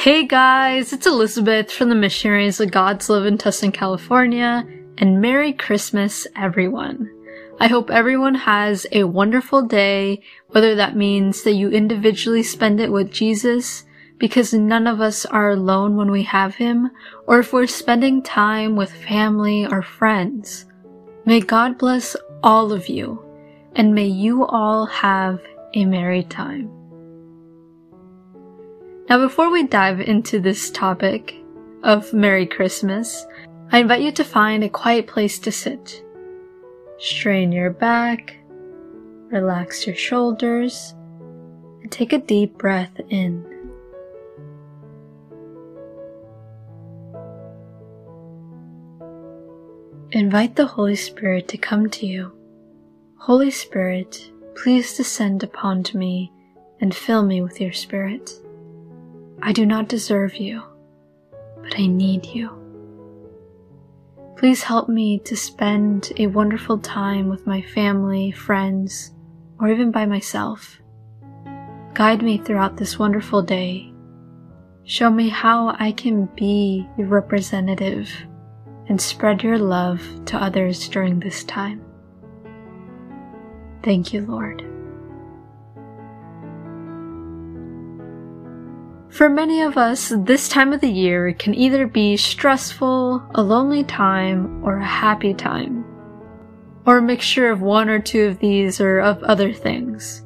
Hey guys, it's Elizabeth from the Missionaries of God's Love in Tustin, California, and Merry Christmas, everyone. I hope everyone has a wonderful day, whether that means that you individually spend it with Jesus, because none of us are alone when we have Him, or if we're spending time with family or friends. May God bless all of you, and may you all have a merry time. Now, before we dive into this topic of Merry Christmas, I invite you to find a quiet place to sit. Strain your back, relax your shoulders, and take a deep breath in. Invite the Holy Spirit to come to you. Holy Spirit, please descend upon me and fill me with your Spirit. I do not deserve you, but I need you. Please help me to spend a wonderful time with my family, friends, or even by myself. Guide me throughout this wonderful day. Show me how I can be your representative and spread your love to others during this time. Thank you, Lord. For many of us, this time of the year can either be stressful, a lonely time, or a happy time. Or a mixture of one or two of these or of other things.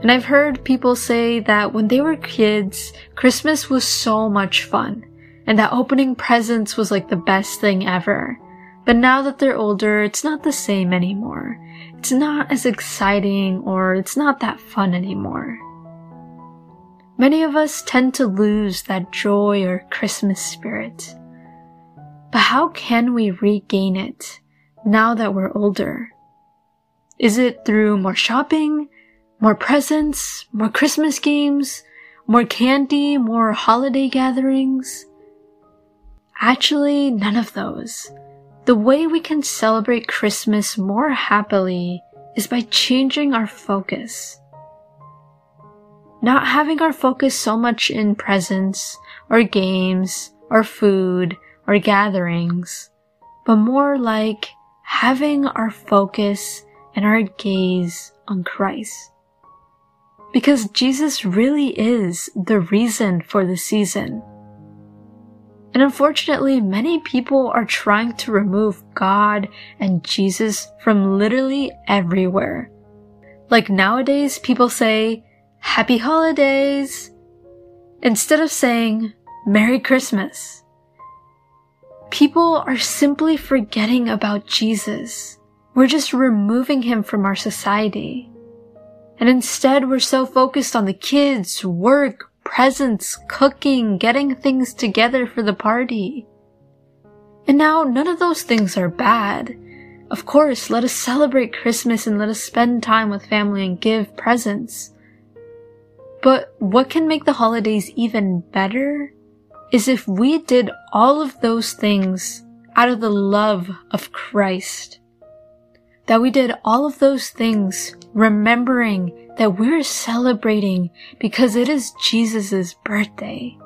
And I've heard people say that when they were kids, Christmas was so much fun, and that opening presents was like the best thing ever. But now that they're older, it's not the same anymore. It's not as exciting or it's not that fun anymore. Many of us tend to lose that joy or Christmas spirit. But how can we regain it now that we're older? Is it through more shopping, more presents, more Christmas games, more candy, more holiday gatherings? Actually, none of those. The way we can celebrate Christmas more happily is by changing our focus not having our focus so much in presents or games or food or gatherings, but more like having our focus and our gaze on Christ. Because Jesus really is the reason for the season. And unfortunately, many people are trying to remove God and Jesus from literally everywhere. Like nowadays, people say, Happy Holidays! Instead of saying Merry Christmas. People are simply forgetting about Jesus. We're just removing him from our society. And instead we're so focused on the kids, work, presents, cooking, getting things together for the party. And now none of those things are bad. Of course, let us celebrate Christmas and let us spend time with family and give presents. But what can make the holidays even better is if we did all of those things out of the love of Christ. That we did all of those things remembering that we're celebrating because it is Jesus' birthday.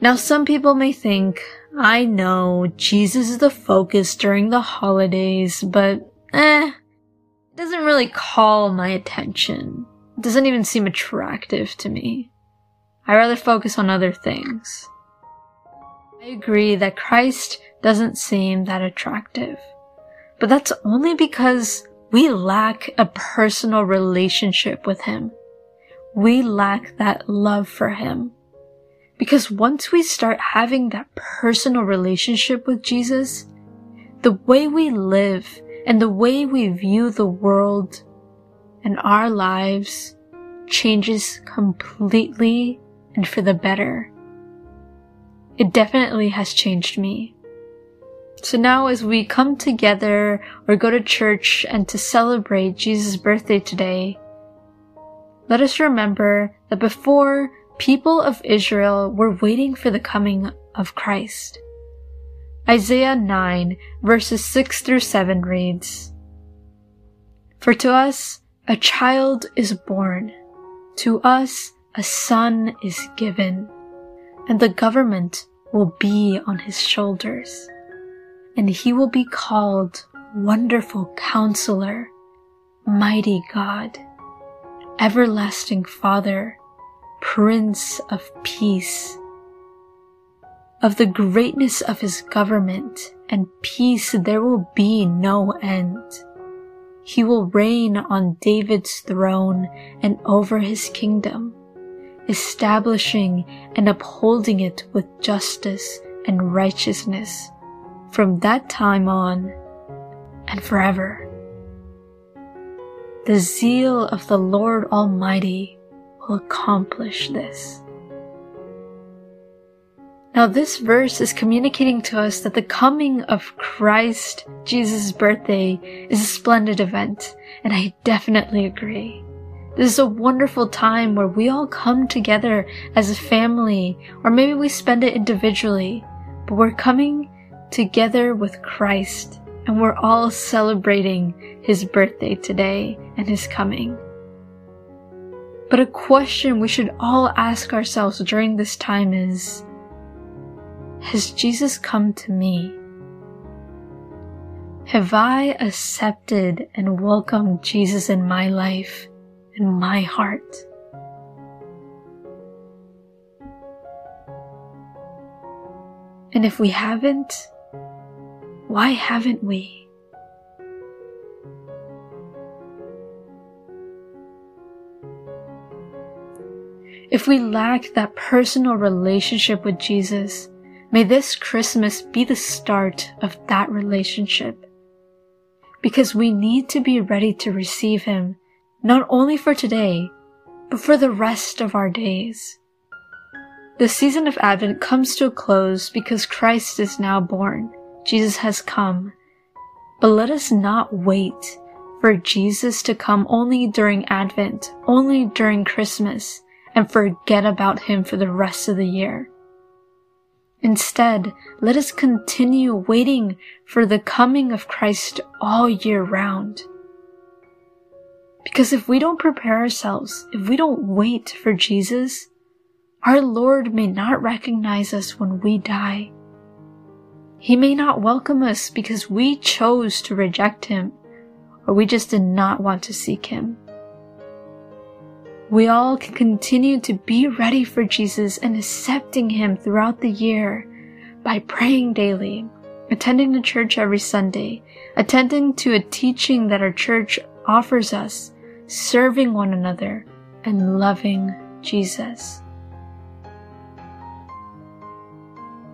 Now some people may think, I know Jesus is the focus during the holidays, but eh, it doesn't really call my attention doesn't even seem attractive to me. I rather focus on other things. I agree that Christ doesn't seem that attractive, but that's only because we lack a personal relationship with Him. We lack that love for Him. Because once we start having that personal relationship with Jesus, the way we live and the way we view the world and our lives changes completely and for the better. It definitely has changed me. So now as we come together or go to church and to celebrate Jesus' birthday today, let us remember that before people of Israel were waiting for the coming of Christ. Isaiah 9 verses 6 through 7 reads, For to us a child is born. To us a son is given, and the government will be on his shoulders. And he will be called Wonderful Counselor, Mighty God, Everlasting Father, Prince of Peace. Of the greatness of his government and peace there will be no end. He will reign on David's throne and over his kingdom, establishing and upholding it with justice and righteousness from that time on and forever. The zeal of the Lord Almighty will accomplish this. Now this verse is communicating to us that the coming of Christ, Jesus' birthday, is a splendid event, and I definitely agree. This is a wonderful time where we all come together as a family, or maybe we spend it individually, but we're coming together with Christ, and we're all celebrating His birthday today and His coming. But a question we should all ask ourselves during this time is, has Jesus come to me? Have I accepted and welcomed Jesus in my life and my heart? And if we haven't, why haven't we? If we lack that personal relationship with Jesus, May this Christmas be the start of that relationship. Because we need to be ready to receive Him, not only for today, but for the rest of our days. The season of Advent comes to a close because Christ is now born. Jesus has come. But let us not wait for Jesus to come only during Advent, only during Christmas, and forget about Him for the rest of the year. Instead, let us continue waiting for the coming of Christ all year round. Because if we don't prepare ourselves, if we don't wait for Jesus, our Lord may not recognize us when we die. He may not welcome us because we chose to reject Him or we just did not want to seek Him we all can continue to be ready for Jesus and accepting Him throughout the year by praying daily, attending the church every Sunday, attending to a teaching that our church offers us, serving one another, and loving Jesus.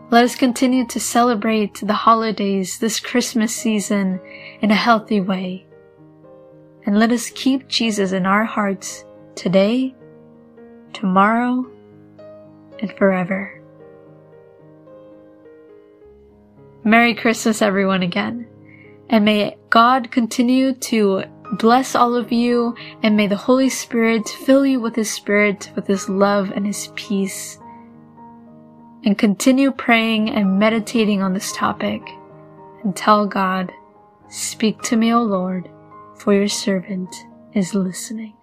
Let us continue to celebrate the holidays this Christmas season in a healthy way. And let us keep Jesus in our hearts today, tomorrow, and forever. Merry Christmas, everyone, again. And may God continue to bless all of you, and may the Holy Spirit fill you with His Spirit, with His love and His peace. And continue praying and meditating on this topic. And tell God, Speak to me, O Lord, for your servant is listening.